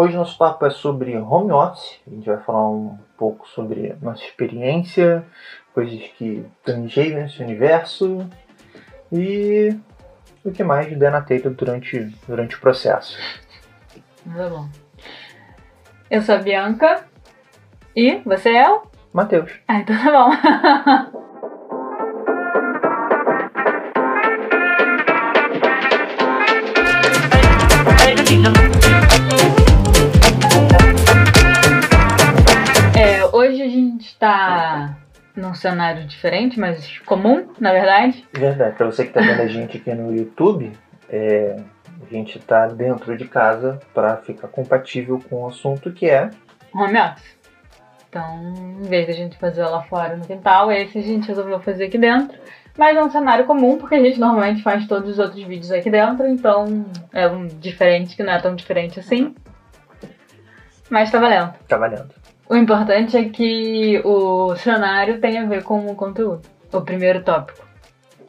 Hoje nosso papo é sobre home office. A gente vai falar um pouco sobre nossa experiência, coisas que tangeiam esse universo e o que mais der na telha durante, durante o processo. Tá bom. Eu sou a Bianca. E você é o? Matheus. Ah, então tá bom. está num cenário diferente, mas comum, na verdade. Verdade. Para você que está vendo a gente aqui no YouTube, é, a gente está dentro de casa para ficar compatível com o assunto que é home office. Então, em vez de a gente fazer lá fora no quintal, esse a gente resolveu fazer aqui dentro. Mas é um cenário comum, porque a gente normalmente faz todos os outros vídeos aqui dentro, então é um diferente que não é tão diferente assim. Mas tá valendo. Tá valendo. O importante é que o cenário tem a ver com o conteúdo. O primeiro tópico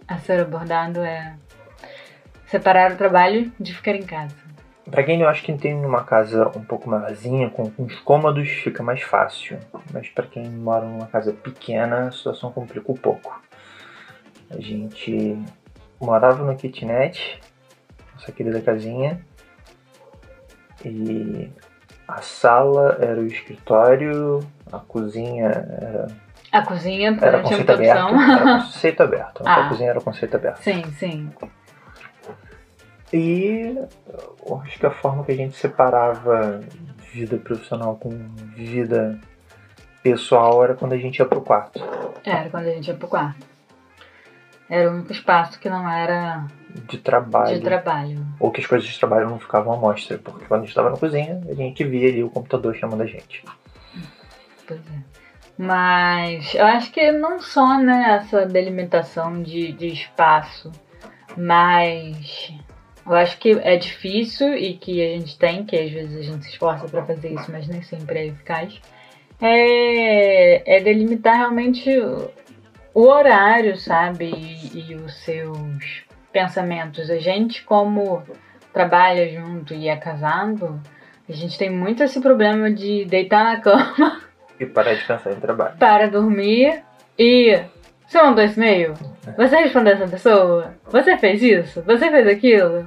a ser abordado é separar o trabalho de ficar em casa. Pra quem eu acho que tem uma casa um pouco maiorzinha, com, os cômodos, fica mais fácil. Mas para quem mora numa casa pequena, a situação complica um pouco. A gente morava no kitnet, nossa querida casinha, e a sala era o escritório, a cozinha era. A cozinha, era não tinha conceito muita aberto. opção. Era conceito aberto. Ah. A cozinha era conceito aberto. sim, sim. E acho que a forma que a gente separava vida profissional com vida pessoal era quando a gente ia pro quarto. Era quando a gente ia pro quarto. Era o único espaço que não era De trabalho. de trabalho. Ou que as coisas de trabalho não ficavam à mostra, porque quando a gente estava na cozinha, a gente via ali o computador chamando a gente. Pois é. Mas eu acho que não só né, essa delimitação de, de espaço, mas eu acho que é difícil e que a gente tem, que às vezes a gente se esforça para fazer isso, mas nem sempre é eficaz, é, é delimitar realmente o, horário, sabe? E, e os seus pensamentos. A gente, como trabalha junto e é casado, a gente tem muito esse problema de deitar na cama E parar de pensar em trabalho. para dormir e. Você mandou esse e-mail? Você respondeu essa pessoa? Você fez isso? Você fez aquilo?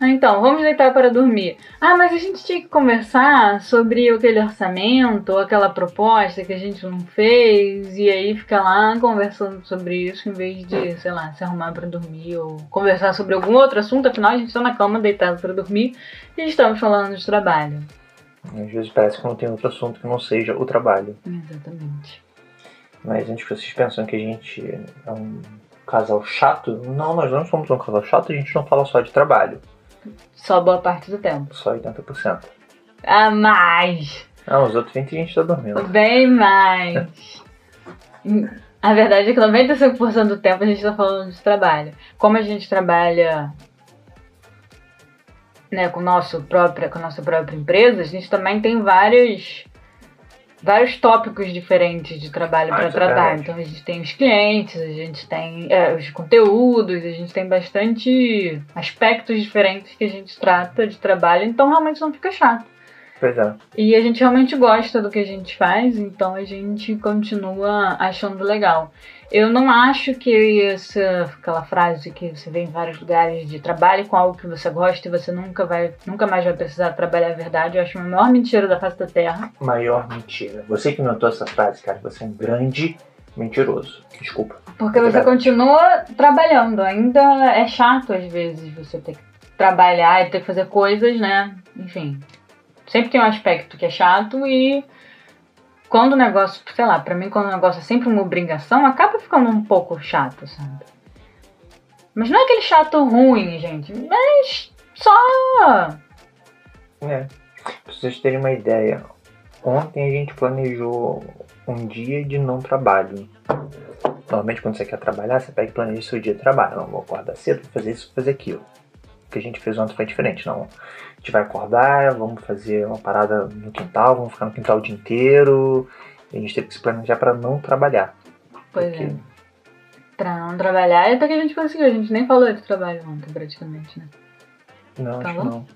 Ah, então, vamos deitar para dormir. Ah, mas a gente tinha que conversar sobre aquele orçamento ou aquela proposta que a gente não fez e aí ficar lá conversando sobre isso em vez de, sei lá, se arrumar para dormir ou conversar sobre algum outro assunto. Afinal, a gente está na cama deitado para dormir e estamos falando de trabalho. Às vezes parece que não tem outro assunto que não seja o trabalho. Exatamente. Mas antes que vocês pensam que a gente é um casal chato, não, nós não somos um casal chato, a gente não fala só de trabalho. Só boa parte do tempo. Só 80%. Ah, mais! Ah, os outros 20% a gente tá dormindo. Bem mais. A verdade é que 95% do tempo a gente tá falando de trabalho. Como a gente trabalha né, com, nosso própria, com a nossa própria empresa, a gente também tem vários, vários tópicos diferentes de trabalho Ah, para é tratar. então a gente tem os clientes, a gente tem é, os conteúdos, a gente tem bastante aspectos diferentes que a gente trata de trabalho, então realmente não fica chato. Pois é. E a gente realmente gosta do que a gente faz, então a gente continua achando legal. Eu não acho que essa aquela frase que você vê em vários lugares de trabalhe com algo que você gosta e você nunca vai, nunca mais vai precisar trabalhar a verdade. Eu acho a maior mentira da face da terra. Maior mentira. Você que notou essa frase, cara, você é um grande mentiroso. Desculpa. Porque você continua trabalhando. Ainda é chato às vezes você ter que trabalhar e ter que fazer coisas, né? Enfim. Sempre tem um aspecto que é chato e quando o negócio, sei lá, pra mim quando o negócio é sempre uma obrigação, acaba ficando um pouco chato, sabe? Mas não é aquele chato ruim, gente. Mas só. É. Pra vocês terem uma ideia, ontem a gente planejou um dia de não trabalho. Normalmente quando você quer trabalhar, você pega e planeja seu dia de trabalho. Não, vou acordar cedo, vou fazer isso, vou fazer aquilo. O que a gente fez ontem foi diferente, não. A gente vai acordar, vamos fazer uma parada no quintal, vamos ficar no quintal o dia inteiro. A gente teve que se planejar para não trabalhar. Pois Porque- é. Pra não trabalhar, até que a gente conseguiu. A gente nem falou de trabalho ontem, praticamente, né? Não, acho Falou? que não.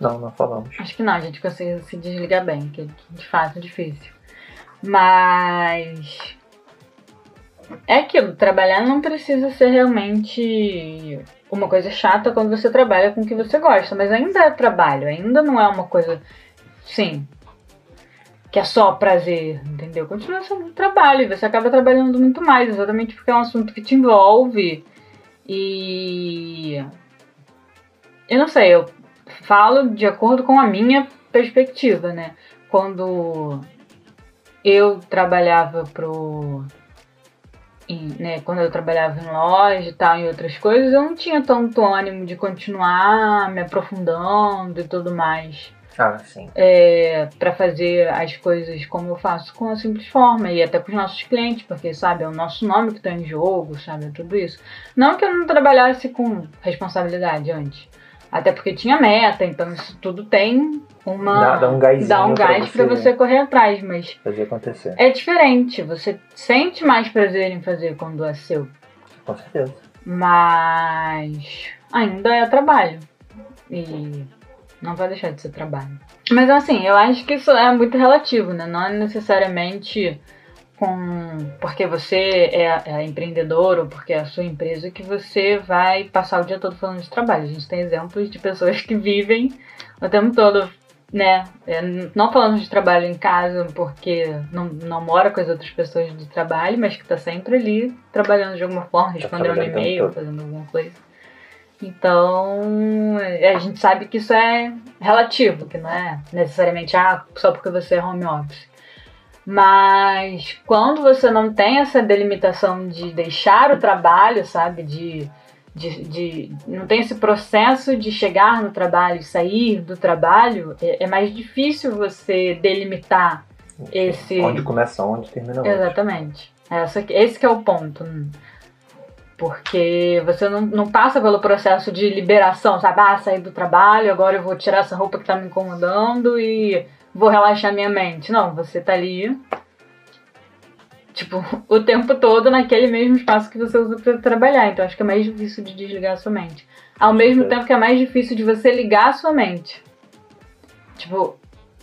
Não, não falamos. Acho que não, a gente consegue se desligar bem, que é de fato difícil. Mas. É aquilo, trabalhar não precisa ser realmente uma coisa chata quando você trabalha com o que você gosta, mas ainda é trabalho, ainda não é uma coisa, sim, que é só prazer, entendeu? Continua sendo trabalho, você acaba trabalhando muito mais, exatamente porque é um assunto que te envolve e. Eu não sei, eu falo de acordo com a minha perspectiva, né? Quando eu trabalhava pro. Em, né, quando eu trabalhava em loja e tal, em outras coisas, eu não tinha tanto ânimo de continuar me aprofundando e tudo mais. Ah, sim. É, para fazer as coisas como eu faço com a simples forma e até com os nossos clientes, porque sabe, é o nosso nome que tá em jogo, sabe, é tudo isso. Não que eu não trabalhasse com responsabilidade antes, até porque tinha meta, então isso tudo tem uma. Dá, dá um gásinho dá um pra gás você pra você correr atrás, mas Fazer acontecer. é diferente. Você sente mais prazer em fazer quando é seu, Com certeza. mas ainda é trabalho e não vai deixar de ser trabalho. Mas assim, eu acho que isso é muito relativo, né? Não é necessariamente com porque você é, é empreendedor ou porque é a sua empresa que você vai passar o dia todo falando de trabalho. A gente tem exemplos de pessoas que vivem o tempo todo, né? É, não falando de trabalho em casa porque não, não mora com as outras pessoas do trabalho, mas que tá sempre ali trabalhando de alguma forma, respondendo um trabalhando o tempo e-mail, fazendo alguma coisa. Então, a gente sabe que isso é relativo, que não é necessariamente ah, só porque você é home office. Mas quando você não tem essa delimitação de deixar o trabalho, sabe? De, de, de não tem esse processo de chegar no trabalho e sair do trabalho, é, é mais difícil você delimitar esse. Onde começa onde, termina onde. Exatamente. Essa, esse que é o ponto. Porque você não, não passa pelo processo de liberação, sabe? Ah, saí do trabalho, agora eu vou tirar essa roupa que tá me incomodando e vou relaxar minha mente. Não, você tá ali, tipo, o tempo todo naquele mesmo espaço que você usa pra trabalhar. Então acho que é mais difícil de desligar a sua mente. Ao mesmo tempo que é mais difícil de você ligar a sua mente. Tipo,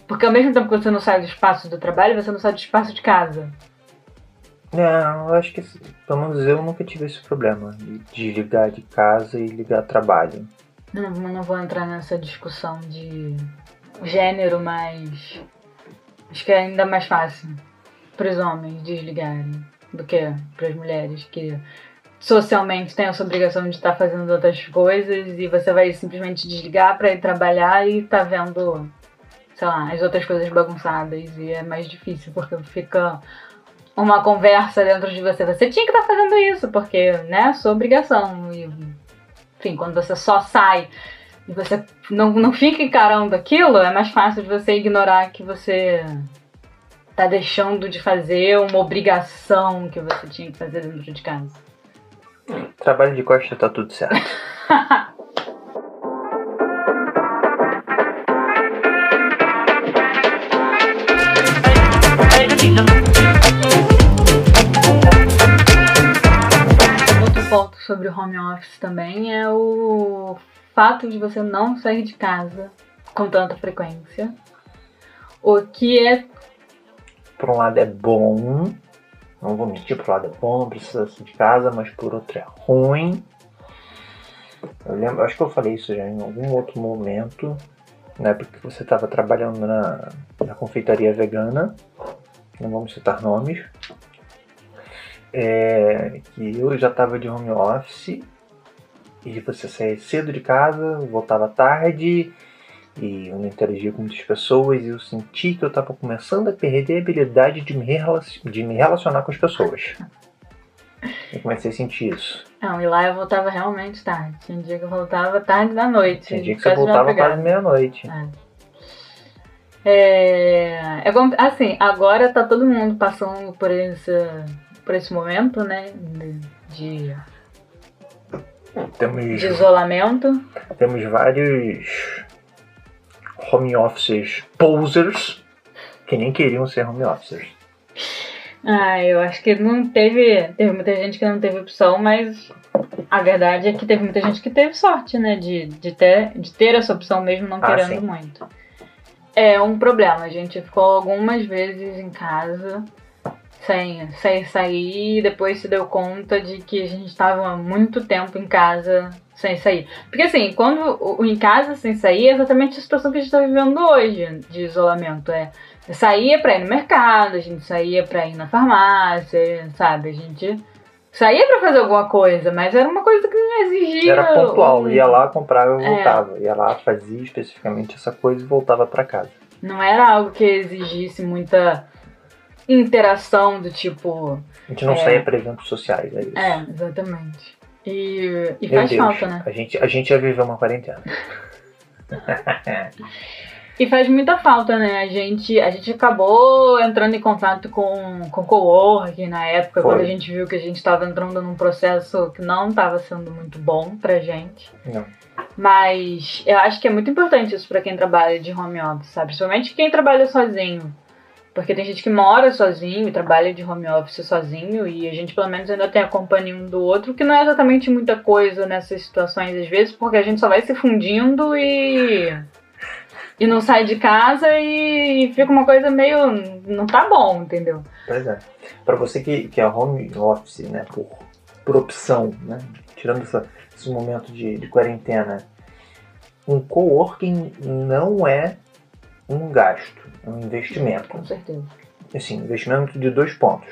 porque ao mesmo tempo que você não sai do espaço do trabalho, você não sai do espaço de casa. Não, eu acho que pelo menos eu nunca tive esse problema de desligar de casa e ligar trabalho. Não, eu não vou entrar nessa discussão de gênero, mas acho que é ainda mais fácil para os homens desligarem do que para as mulheres que socialmente têm essa obrigação de estar fazendo outras coisas e você vai simplesmente desligar para ir trabalhar e tá vendo, sei lá, as outras coisas bagunçadas e é mais difícil porque fica uma conversa dentro de você. Você tinha que estar fazendo isso porque, né, sua obrigação e enfim, quando você só sai e você não, não fica encarando aquilo, é mais fácil de você ignorar que você tá deixando de fazer uma obrigação que você tinha que fazer dentro de casa. Trabalho de costa tá tudo certo. Outro ponto sobre o home office também é o fato de você não sair de casa com tanta frequência. O que é Por um lado é bom, não vou mentir, por um lado é bom, precisa sair de casa, mas por outro é ruim. Eu lembro, acho que eu falei isso já em algum outro momento, na época que você estava trabalhando na, na confeitaria vegana, não vamos citar nomes, é, que eu já estava de home office e você saía cedo de casa, voltava tarde e eu não interagia com muitas pessoas e eu senti que eu estava começando a perder a habilidade de me, de me relacionar com as pessoas. Eu comecei a sentir isso. Não, e lá eu voltava realmente tarde. Tinha dia que eu voltava tarde da noite. Tinha dia que você de voltava quase meia-noite. É, é como- assim, agora tá todo mundo passando por esse, por esse momento, né? De, Temos, de isolamento. temos vários home offices posers que nem queriam ser home officers. Ah, eu acho que não teve. Teve muita gente que não teve opção, mas a verdade é que teve muita gente que teve sorte, né? De, de, ter, de ter essa opção mesmo não Ah, querendo sim. muito. É um problema. A gente ficou algumas vezes em casa sem, sem sair e depois se deu conta de que a gente estava muito tempo em casa sem sair. Porque assim, quando o, o em casa sem sair é exatamente a situação que a gente está vivendo hoje de isolamento. É saía pra ir no mercado, a gente saía pra ir na farmácia, sabe? A gente saía pra fazer alguma coisa, mas era uma coisa que não exigia. Era pontual, um- ia lá, comprava e É. voltava. Ia lá, fazia especificamente essa coisa e voltava pra casa. Não era algo que exigisse muita interação do tipo. A gente não É. saía pra eventos sociais, é isso. É, exatamente. E, e faz Deus, falta, né? A gente, a gente ia viver uma quarentena. E faz muita falta, né? A gente, a gente acabou entrando em contato com, com coworking na época, Foi. quando a gente viu que a gente estava entrando num processo que não estava sendo muito bom pra gente. Não. Mas eu acho que é muito importante isso pra quem trabalha de home office, sabe? Principalmente quem trabalha sozinho. Porque tem gente que mora sozinho trabalha de home office sozinho e a gente pelo menos ainda tem a companhia um do outro, que não é exatamente muita coisa nessas situações às vezes, porque a gente só vai se fundindo e e não sai de casa e fica uma coisa meio não tá bom, entendeu? Pois é. Pra você que, que é home office, né, por, por opção, né, tirando essa- esse momento de, de quarentena, um coworking não é um gasto, um investimento. Com certeza. Assim, investimento de dois pontos.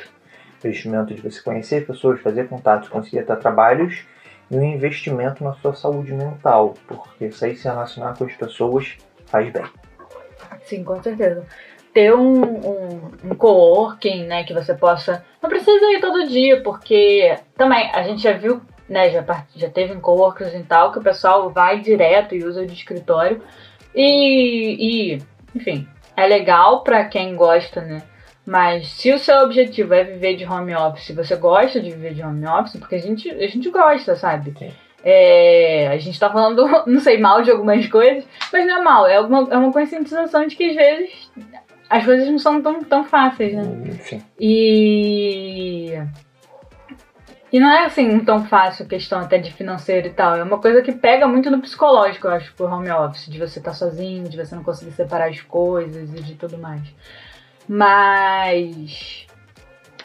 Investimento de você conhecer pessoas, fazer contatos, conseguir até trabalhos, e um investimento na sua saúde mental, porque sair se relacionar com as pessoas faz bem. Sim, com certeza. Ter um, um, um coworking, né, que você possa. Não precisa ir todo dia, porque também a gente já viu, né, já, já teve em coworkings e tal, que o pessoal vai direto e usa de escritório. E, e enfim, é legal pra quem gosta, né? Mas se o seu objetivo é viver de home office, você gosta de viver de home office, porque a gente, a gente gosta, sabe? Sim. É, a gente tá falando, não sei, mal de algumas coisas, mas não é mal, é uma, é uma conscientização de que às vezes as coisas não são tão, tão fáceis, né? Enfim, E. E não é assim tão fácil questão até de financeiro e tal. É uma coisa que pega muito no psicológico, eu acho, pro home office, de você estar sozinho, de você não conseguir separar as coisas e de tudo mais. Mas.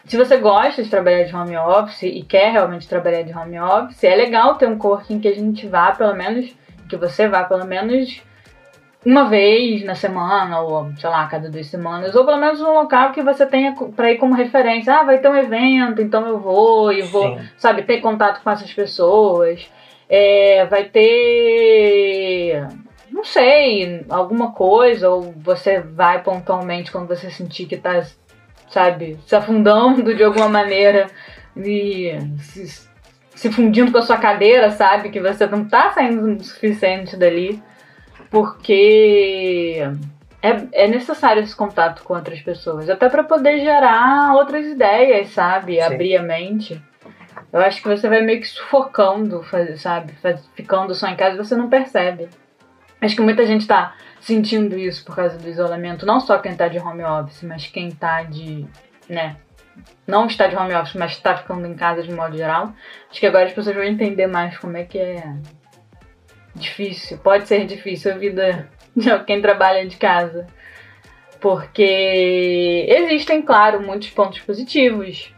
Se você gosta de trabalhar de home office e quer realmente trabalhar de home office, é legal ter um coworking que a gente vá, pelo menos, que você vá pelo menos uma vez na semana, ou sei lá, cada duas semanas, ou pelo menos um local que você tenha pra ir como referência. Ah, vai ter um evento, então eu vou e vou, sim. sabe, ter contato com essas pessoas. É, vai ter, não sei, alguma coisa, ou você vai pontualmente quando você sentir que tá, sabe, se afundando de alguma maneira e se, se fundindo com a sua cadeira, sabe, que você não tá saindo o suficiente dali porque é, é necessário esse contato com outras pessoas, até para poder gerar outras ideias, sabe? Sim. Abrir a mente. Eu acho que você vai meio que sufocando, sabe? Ficando só em casa e você não percebe. Acho que muita gente tá sentindo isso por causa do isolamento, não só quem tá de home office, mas quem tá de, né, não está de home office, mas está ficando em casa de modo geral. Acho que agora as pessoas vão entender mais como é que é difícil, pode ser difícil a vida de quem trabalha de casa. Porque existem, claro, muitos pontos positivos.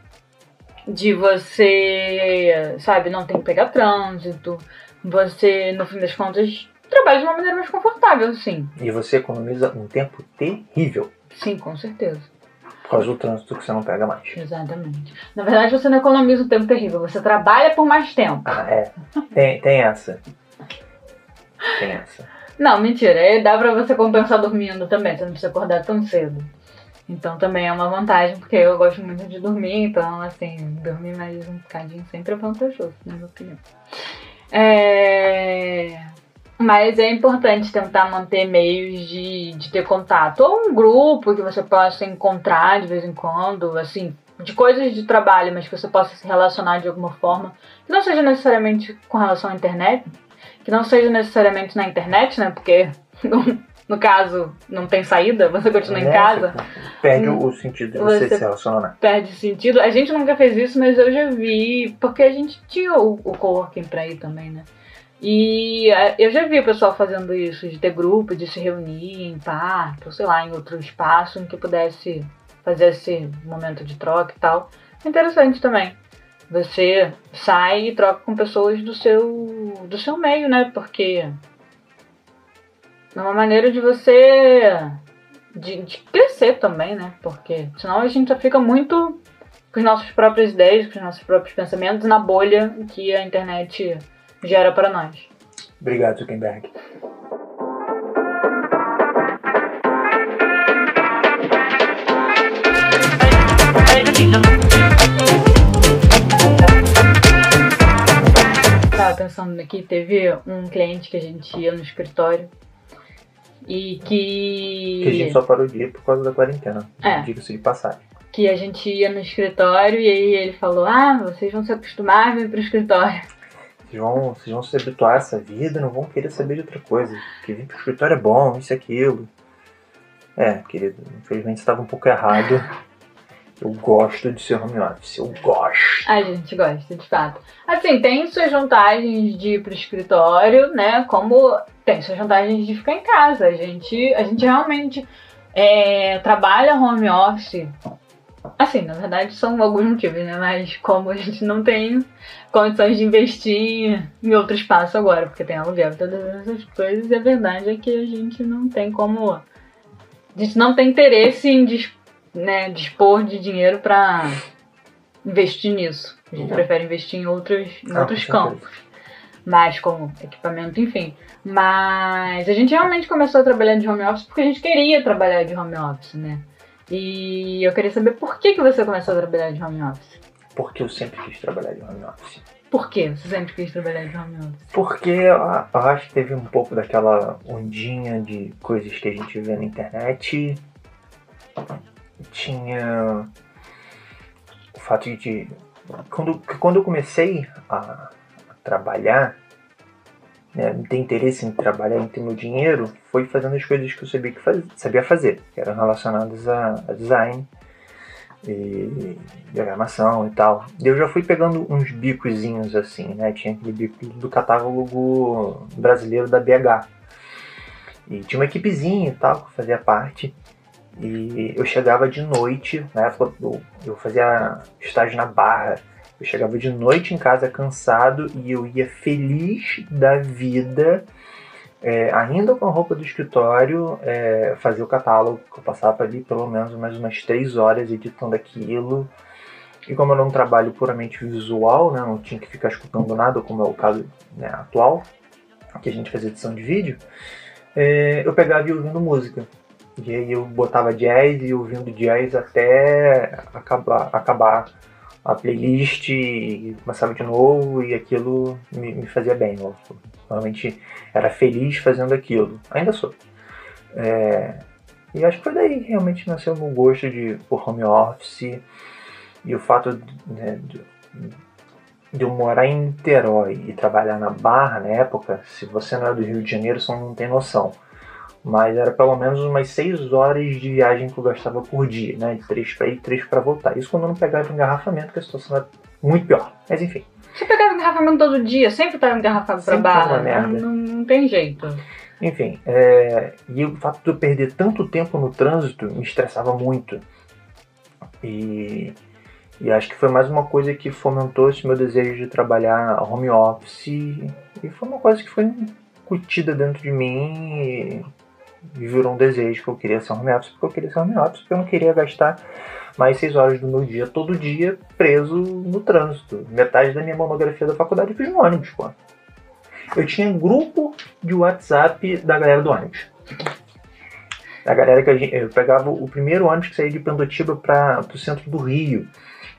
De você, sabe, não tem que pegar trânsito. Você, no fim das contas, trabalha de uma maneira mais confortável, sim. E você economiza um tempo terrível Sim, com certeza. por causa do trânsito que você não pega mais. Exatamente. Na verdade, você não economiza um tempo terrível, você trabalha por mais tempo. Ah, é. Tem, tem essa. Não, mentira. Aí dá pra você compensar dormindo também, você não precisa acordar tão cedo. Então também é uma vantagem, porque eu gosto muito de dormir, então assim, dormir mais um bocadinho sempre é vantajoso, na minha opinião. É... Mas é importante tentar manter meios de, de ter contato. Ou um grupo que você possa encontrar de vez em quando, assim, de coisas de trabalho, mas que você possa se relacionar de alguma forma. Que não seja necessariamente com relação à internet, que não seja necessariamente na internet, né? Porque no caso, não tem saída, você continua em Né? casa, Perde Hum. o sentido de você, Você- se relacionar. perde sentido. A gente nunca fez isso, mas eu já vi, porque a gente tinha o, o coworking pra ir também, né? E é, eu já vi o pessoal fazendo isso, de ter grupo, de se reunir em parque, ou sei lá, em outro espaço em que pudesse fazer esse momento de troca e tal. É interessante também. Você sai e troca com pessoas do seu, do seu meio, né? Porque é uma maneira de você de, de crescer também, né? Porque senão a gente só fica muito com as nossas próprias ideias, com os nossos próprios pensamentos na bolha que a internet gera para nós. Obrigado, Zuckerberg. Pensando aqui, teve um cliente que a gente ia no escritório e que. Que a gente só parou de ir por causa da quarentena. É. Diga-se de passagem. que a gente ia no escritório e aí ele falou: Ah, vocês vão se acostumar a vir pro escritório. Vocês vão, vocês vão se habituar a essa vida não vão querer saber de outra coisa. Que vir pro escritório é bom, isso e aquilo. É, querido, infelizmente você estava um pouco errado. Eu gosto de ser home office, eu gosto. A gente gosta, de fato. Assim, tem suas vantagens de ir pro escritório, né? Como tem suas vantagens de ficar em casa. A gente, a gente realmente é, trabalha home office. Assim, na verdade são alguns motivos, né? Mas como a gente não tem condições de investir em outro espaço agora, porque tem aluguel e todas essas coisas, e a verdade é que a gente não tem como. A gente não tem interesse em dis- né, dispor de dinheiro para investir nisso. A gente Não. prefere investir em outros, em Ah, outros campos. Mais como equipamento, enfim. Mas a gente realmente começou a trabalhar de home office porque a gente queria trabalhar de home office, né? E eu queria saber por que, que você começou a trabalhar de home office. Porque eu sempre quis trabalhar de home office. Por que você sempre quis trabalhar de home office? Porque eu acho que teve um pouco daquela ondinha de coisas que a gente vê na internet. Tinha o fato de. Quando, quando eu comecei a, a trabalhar, né, ter interesse em trabalhar, em ter meu dinheiro, foi fazendo as coisas que eu sabia, que faz, sabia fazer, que eram relacionadas a, a design e diagramação e tal. Eu já fui pegando uns bicozinhos assim, né? Tinha aquele bico do catálogo brasileiro da BH. E tinha uma equipezinha e tal que fazia parte. E eu chegava de noite, na época eu, eu fazia estágio na Barra. Eu chegava de noite em casa cansado e eu ia feliz da vida, é, ainda com a roupa do escritório, é, fazer o catálogo, que eu passava ali pelo menos mais umas três horas editando aquilo. E como eu não trabalho puramente visual, né, não tinha que ficar escutando nada, como é o caso né, atual, que a gente faz edição de vídeo, é, eu pegava e ouvindo música. E aí eu botava jazz e ouvindo jazz até acabar, acabar a playlist e começava de novo e aquilo me, me fazia bem. Eu realmente era feliz fazendo aquilo. Ainda sou. É, e acho que foi daí que realmente nasceu o meu gosto de por home office e o fato né, de, de eu morar em Niterói e trabalhar na Barra na época, se você não é do Rio de Janeiro, você não tem noção. Mas era pelo menos umas 6 horas de viagem que eu gastava por dia, né? De 3 para ir, 3 para voltar. Isso quando eu não pegava engarrafamento, que a situação era muito pior. Mas enfim. Você pegava engarrafamento todo dia, sempre engarrafado pra Sempre foi barra. merda. Não, não tem jeito. Enfim, é, e o fato de eu perder tanto tempo no trânsito me estressava muito. E, e acho que foi mais uma coisa que fomentou esse meu desejo de trabalhar home office. E foi uma coisa que foi incutida dentro de mim e virou um desejo que eu queria ser home office, porque eu queria ser home office, porque eu não queria gastar mais seis horas do meu dia, todo dia, preso no trânsito. Metade da minha monografia da faculdade eu fiz no ônibus, pô. Eu tinha grupo de WhatsApp da galera do ônibus. A galera que a gente, eu pegava o primeiro ônibus que saía de Pendotiba para o centro do Rio.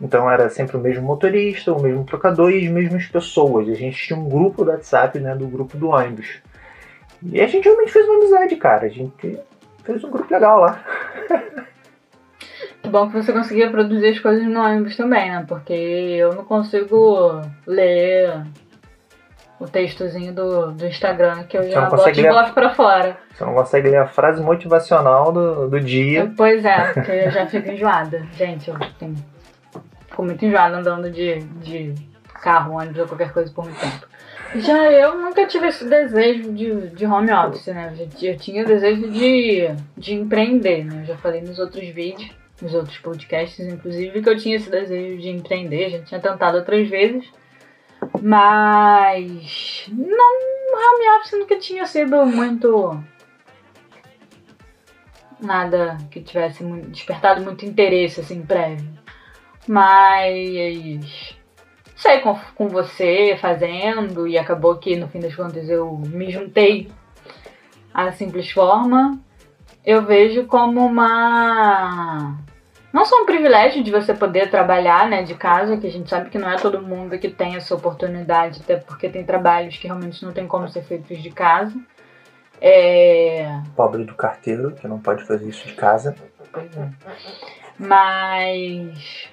Então era sempre o mesmo motorista, o mesmo trocador e as mesmas pessoas. A gente tinha um grupo do WhatsApp, né, do grupo do ônibus. E a gente realmente fez uma amizade, cara. A gente fez um grupo legal lá. Que bom que você conseguia produzir as coisas no ônibus também, né? Porque eu não consigo ler o textozinho do, do Instagram, que eu já boto ler? boto pra fora. Você não consegue ler a frase motivacional do, do dia. Pois é, porque eu já fico enjoada. Gente, eu tenho... fico muito enjoada andando de, de carro, ônibus ou qualquer coisa por muito tempo. Já eu nunca tive esse desejo de, de home office, né? Eu, tinha o desejo de, de empreender, né? Eu já falei nos outros vídeos, nos outros podcasts, inclusive, que eu tinha esse desejo de empreender. Já tinha tentado outras vezes. Mas não, home office nunca tinha sido muito nada que tivesse despertado muito interesse assim prévio. Mas sei com, com você fazendo e acabou que no fim das contas eu me juntei à simples forma. Eu vejo como uma não só um privilégio de você poder trabalhar né, de casa, que a gente sabe que não é todo mundo que tem essa oportunidade, até porque tem trabalhos que realmente não tem como ser feitos de casa. É, Pobre do carteiro, que não pode fazer isso de casa. Mas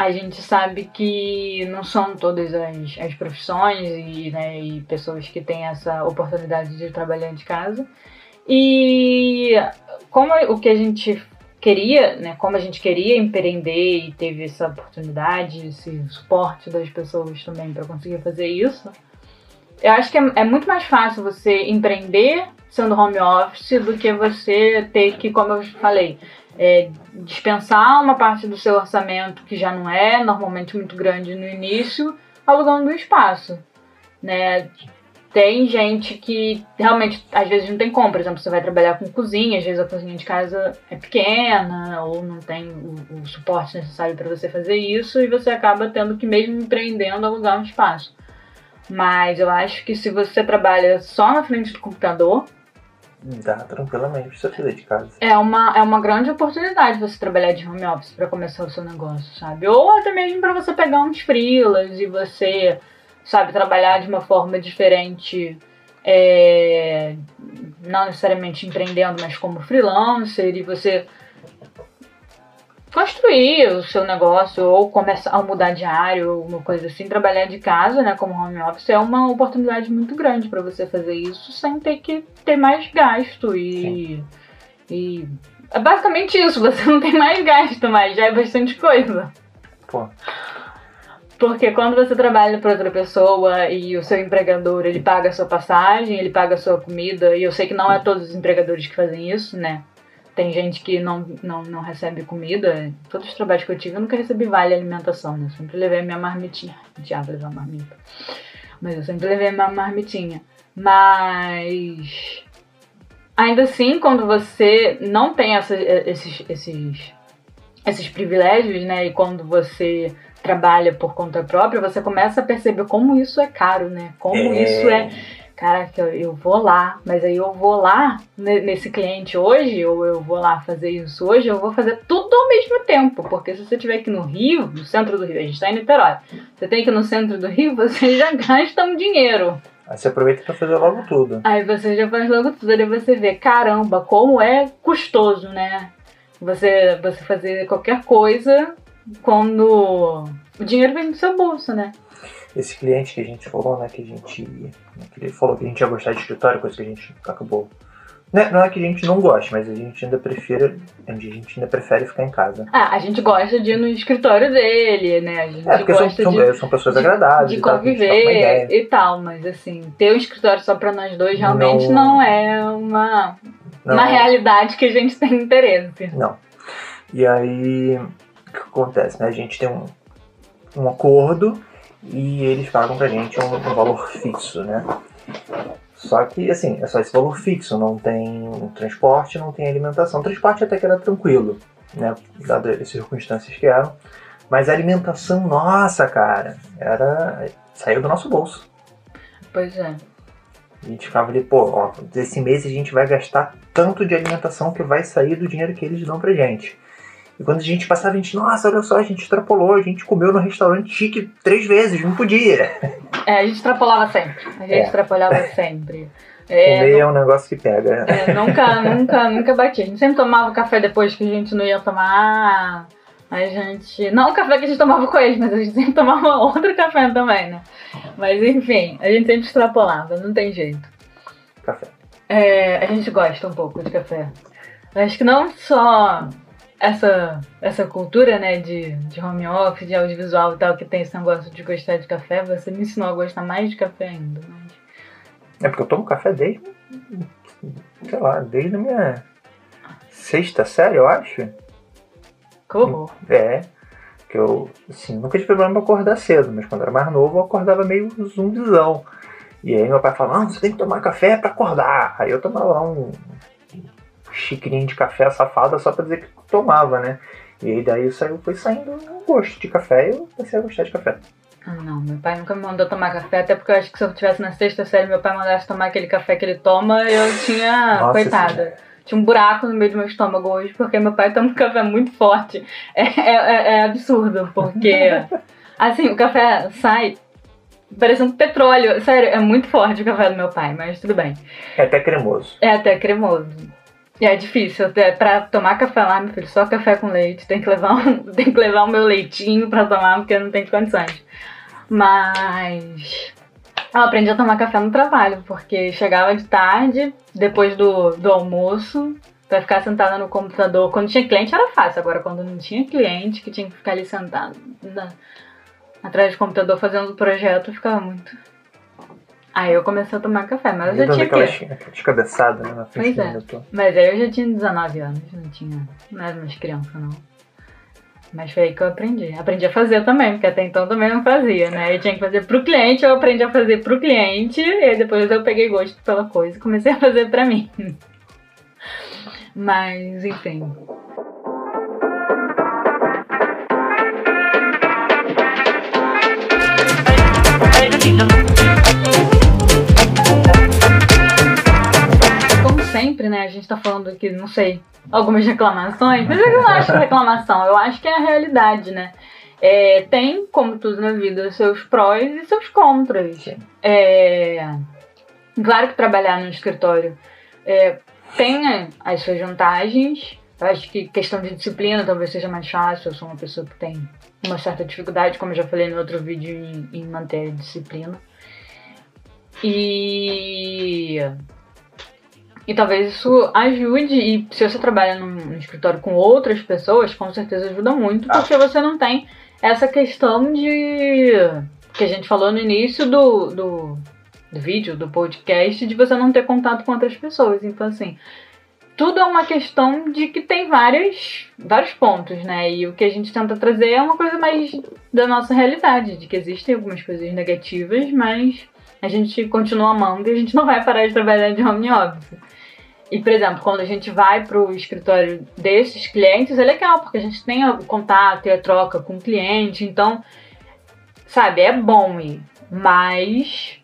a gente sabe que não são todas as, as profissões e, né, e pessoas que têm essa oportunidade de trabalhar de casa. E como o que a gente queria, né, como a gente queria empreender e teve essa oportunidade, esse suporte das pessoas também para conseguir fazer isso, eu acho que é, é muito mais fácil você empreender sendo home office do que você ter que, como eu falei, é, dispensar uma parte do seu orçamento que já não é normalmente muito grande no início, alugando um espaço, né? Tem gente que realmente às vezes não tem como, por exemplo, você vai trabalhar com cozinha, às vezes a cozinha de casa é pequena ou não tem o, o suporte necessário para você fazer isso e você acaba tendo que mesmo empreendendo alugar um espaço. Mas eu acho que se você trabalha só na frente do computador, Dá tranquilamente pra você fazer de casa. é uma, é uma grande oportunidade você trabalhar de home office para começar o seu negócio, sabe? Ou até mesmo para você pegar uns freelas e você, sabe, trabalhar de uma forma diferente, é, não necessariamente empreendendo, mas como freelancer e você construir o seu negócio ou começar a mudar de área ou uma coisa assim, trabalhar de casa, né, como home office é uma oportunidade muito grande para você fazer isso sem ter que ter mais gasto e e é basicamente isso, você não tem mais gasto, mas já é bastante coisa. Pô, Porque quando você trabalha para outra pessoa e o seu empregador, ele paga a sua passagem, ele paga a sua comida, e eu sei que não é todos os empregadores que fazem isso, né? Tem gente que não, não, não recebe comida. Todos os trabalhos que eu tive, eu nunca recebi vale alimentação, né? Eu sempre levei a minha marmitinha. Diabo, levar marmita. Mas eu sempre levei a minha marmitinha. Mas... Ainda assim, quando você não tem essa- esses, esses, esses privilégios, né? E quando você trabalha por conta própria, você começa a perceber como isso é caro, né? Como isso é caraca, eu- eu vou lá, mas aí eu vou lá ne- nesse cliente hoje, ou eu vou lá fazer isso hoje, eu vou fazer tudo ao mesmo tempo, porque se você estiver aqui no Rio, no centro do Rio, a gente está em Niterói, você tem que ir no centro do Rio, você já gasta um dinheiro. Aí você aproveita pra fazer logo tudo. Aí você já faz logo tudo, aí você vê, caramba, como é custoso, né? Você, você fazer qualquer coisa quando o dinheiro vem do seu bolso, né? Esse cliente que a gente falou, né, que a gente. Que ele falou que a gente ia gostar de escritório, coisa que a gente acabou. Né, não é que a gente não goste, mas a gente ainda prefere. A gente ainda prefere ficar em casa. Ah, a gente gosta de ir no escritório dele, né? A gente É, porque são, gosta são, de são pessoas agradáveis. de e tal, conviver e tal, mas assim, ter um escritório só pra nós dois realmente não, Não- é uma, Não, uma realidade que a gente tem interesse. Não. E aí, o que acontece, né? A gente tem um, um acordo e eles pagam pra gente um, um valor fixo, né? Só que, assim, é só esse valor fixo, não tem transporte, não tem alimentação. Transporte até que era tranquilo, né? Dadas as circunstâncias que eram. Mas a alimentação, nossa, cara, era. saiu do nosso bolso. Pois é. A gente ficava ali, pô, ó, esse mês a gente vai gastar tanto de alimentação que vai sair do dinheiro que eles dão pra gente. E quando a gente passava, a gente, nossa, olha só, a gente extrapolou, a gente comeu no restaurante chique três vezes, não podia. É, a gente extrapolava sempre. A gente É. extrapolava sempre. É, Comer é um negócio que pega. É, nunca, nunca, nunca bati. A gente sempre tomava café depois que a gente não ia tomar a gente. Não o café que a gente tomava com eles, mas a gente sempre tomava outro café também, né? Mas enfim, a gente sempre extrapolava, não tem jeito. Café. É, a gente gosta um pouco de café. Acho que não só essa, essa cultura, né, de, de home office, de audiovisual e tal, que tem esse negócio de gostar de café, você me ensinou a gostar mais de café ainda. Mas... É porque eu tomo café desde. sei lá, desde a minha sexta série, eu acho. Que horror. É. Que eu, assim, nunca tive problema pra acordar cedo, mas quando era mais novo eu acordava meio zumbizão. E aí meu pai falava, não, você tem que tomar café pra acordar. Aí eu tomava lá um xicrinho de café safada só pra dizer que tomava, né? E aí daí saiu, foi saindo um gosto de café e eu comecei a gostar de café. Ah, não, meu pai nunca me mandou tomar café, até porque eu acho que se eu estivesse na sexta série meu pai mandasse tomar aquele café que ele toma, eu tinha. Nossa coitada. Tinha um buraco no meio do meu estômago hoje, porque meu pai toma um café muito forte. É, é, é absurdo, porque. assim, o café sai parecendo petróleo. Sério, é muito forte o café do meu pai, mas tudo bem. É até cremoso. É até cremoso. E é difícil, até pra tomar café lá, meu filho, só café com leite. Tem que levar, um, tem que levar o meu leitinho pra tomar, porque não tem condições. Mas eu aprendi a tomar café no trabalho, porque chegava de tarde, depois do, do almoço, pra ficar sentada no computador. Quando tinha cliente era fácil, agora quando não tinha cliente, que tinha que ficar ali sentado na- atrás do computador fazendo o projeto, ficava muito. Aí eu comecei a tomar café, mas eu já dando tinha aquelas, que. aquelas cabeçadas né, na frente Pois é. monitor. Mas aí eu já tinha 19 anos, não tinha. Não era mais criança, não. Mas foi aí que eu aprendi. Aprendi a fazer também, porque até então também não fazia, né? Eu tinha que fazer pro cliente, eu aprendi a fazer pro cliente, e aí depois eu peguei gosto pela coisa e comecei a fazer pra mim. Mas, enfim. Sempre, né? A gente tá falando aqui, não sei, algumas reclamações, mas eu não acho reclamação, eu acho que é a realidade, né? É, tem, como tudo na vida, seus prós e seus contras. É, claro que trabalhar no escritório é, tem as suas vantagens. Eu acho que questão de disciplina talvez seja mais fácil. Eu sou uma pessoa que tem uma certa dificuldade, como eu já falei no outro vídeo, em, em manter a disciplina. E. E talvez isso ajude, e se você trabalha num, escritório com outras pessoas, com certeza ajuda muito, Ah. porque você não tem essa questão de. que a gente falou no início do, do, do vídeo, do podcast, de você não ter contato com outras pessoas. Então, assim, tudo é uma questão de que tem várias, vários pontos, né? E o que a gente tenta trazer é uma coisa mais da nossa realidade, de que existem algumas coisas negativas, mas a gente continua amando e a gente não vai parar de trabalhar de home office. E, por exemplo, quando a gente vai para o escritório desses clientes, é legal, porque a gente tem o contato e a troca com o cliente, então, sabe, é bom ir. Mas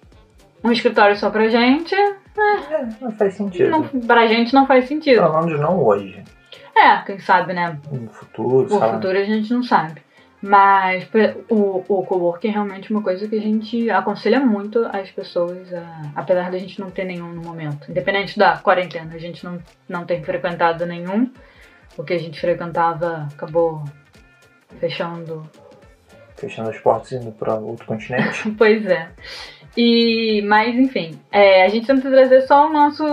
um escritório só pra gente, É, não faz sentido. não, pra gente não faz sentido. Pelo menos não hoje. É, quem sabe, né? No futuro, O sabe? futuro a gente não sabe. Mas o, o coworking é realmente uma coisa que a gente aconselha muito as pessoas, a- apesar da gente não ter nenhum no momento. Independente da quarentena, a gente não, não tem frequentado nenhum. O que a gente frequentava acabou fechando. Fechando as portas e indo pra outro continente. Pois é. E, mas enfim, é, a gente tenta trazer só o nosso,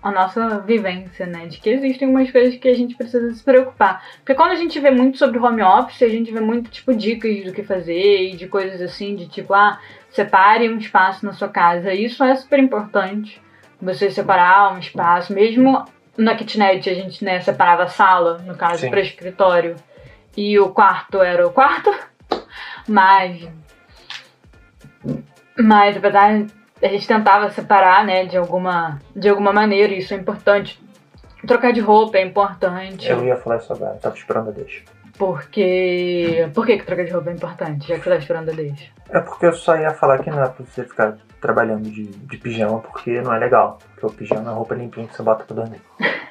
a nossa vivência, né? De que existem umas coisas que a gente precisa se preocupar. Porque quando a gente vê muito sobre home office, a gente vê muito, tipo, dicas do que fazer e de coisas assim, de tipo, ah, separe um espaço na sua casa. Isso é super importante. Você separar um espaço, mesmo na kitnet a gente, né, separava a sala, no caso, para escritório. E o quarto era o quarto. Mas mas apesar a gente tentava separar, né, de alguma de alguma maneira, isso é importante. Trocar de roupa é importante. Eu ia falar isso agora, tava esperando a deixa. Porque. Por que, que trocar de roupa é importante, já que você tá esperando a deixa? É porque eu só ia falar que não é pra você ficar trabalhando de, de pijama, porque não é legal. Porque o pijama é roupa limpinha que você bota pra dormir.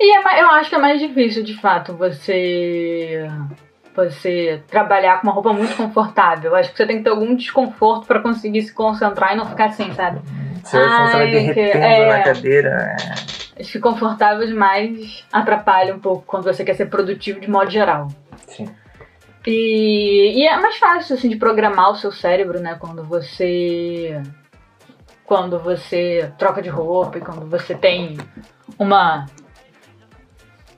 E é, eu acho que é mais difícil, de fato, você. Você trabalhar com uma roupa muito confortável. Eu acho que você tem que ter algum desconforto pra conseguir se concentrar e não ficar assim, sabe? Se vai Ai, que- derretendo é. na cadeira. eles ficam confortáveis, mas atrapalham um pouco quando você quer ser produtivo de modo geral. Sim. E, e é mais fácil assim de programar o seu cérebro, né? Quando você quando você troca de roupa e quando você tem uma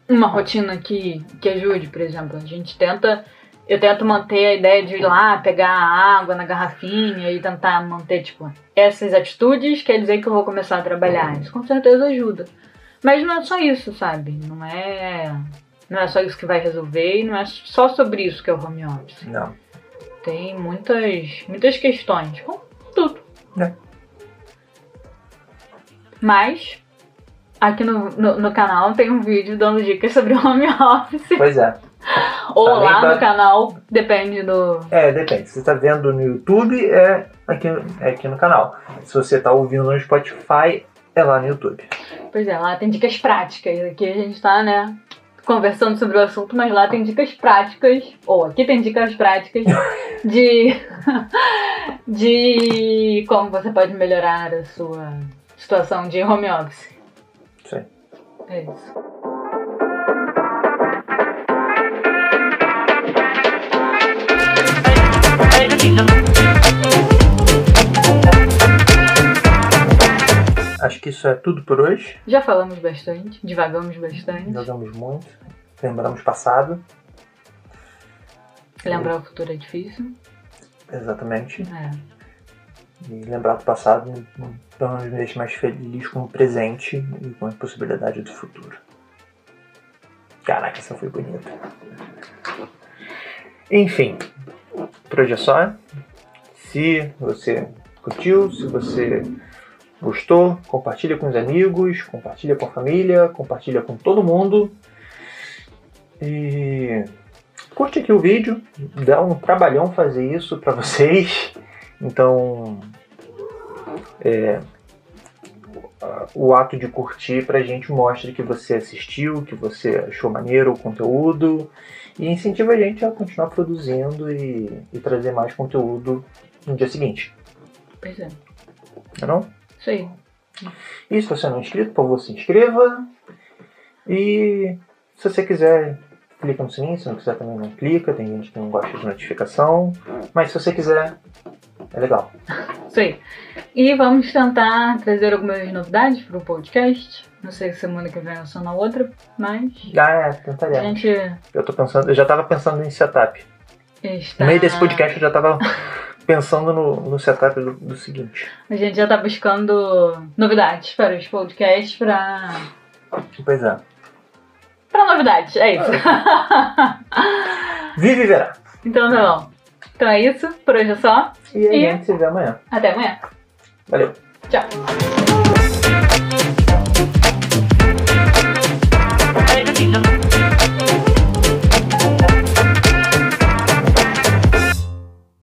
uma rotina que, que ajude, por exemplo. A gente tenta eu tento manter a ideia de ir lá pegar água na garrafinha e tentar manter, tipo, essas atitudes quer dizer que eu vou começar a trabalhar. Isso com certeza ajuda. Mas não é só isso, sabe? Não é. Não é só isso que vai resolver e não é só sobre isso que é o home office. Não. Tem muitas, muitas questões, como tudo. É. Mas aqui no, no, no canal tem um vídeo dando dicas sobre home office. Pois é. Ou lá no canal, depende do. É, depende. Se você tá vendo no YouTube, é aqui, é aqui no canal. Se você tá ouvindo no Spotify, é lá no YouTube. Pois é, lá tem dicas práticas. Aqui a gente tá, né, conversando sobre o assunto, mas lá tem dicas práticas, ou aqui tem dicas práticas de, de como você pode melhorar a sua situação de home office. É isso. Acho que isso é tudo por hoje. Já falamos bastante, divagamos bastante. Jogamos muito. Lembramos passado. Lembrar o futuro é difícil. Exatamente. É. E lembrar do passado então nos deixa mais feliz com o presente e com a possibilidade do futuro. Caraca, essa foi bonita. Enfim, por hoje é só. Se você curtiu, se você gostou, compartilha com os amigos, compartilha com a família, compartilha com todo mundo. E curte aqui o vídeo, dá um trabalhão fazer isso pra vocês. Então, é, o ato de curtir pra gente mostra que você assistiu, que você achou maneiro o conteúdo e incentiva a gente a continuar produzindo e, e trazer mais conteúdo no dia seguinte, Pois é. não é não? Isso aí. E se você não é inscrito, por favor, se inscreva. E se você quiser, clica no sininho. Se não quiser, também não clica. Tem gente que não gosta de notificação. Mas se você quiser, é legal. Isso aí. E vamos tentar trazer algumas novidades para o podcast. Não sei se semana que vem ou só na outra, mas Ah, é, a tentaremos. gente Eu tô pensando, eu já tava pensando em setup. está. No meio desse podcast eu já tava pensando no, no setup do, do seguinte. A gente já está buscando novidades para os podcasts, para. Pois é. Para novidades, é isso. Vive e verá. então tá bom. Então é isso, por hoje é só. E a E- gente se vê amanhã. Até amanhã. Valeu. Tchau. Thank you.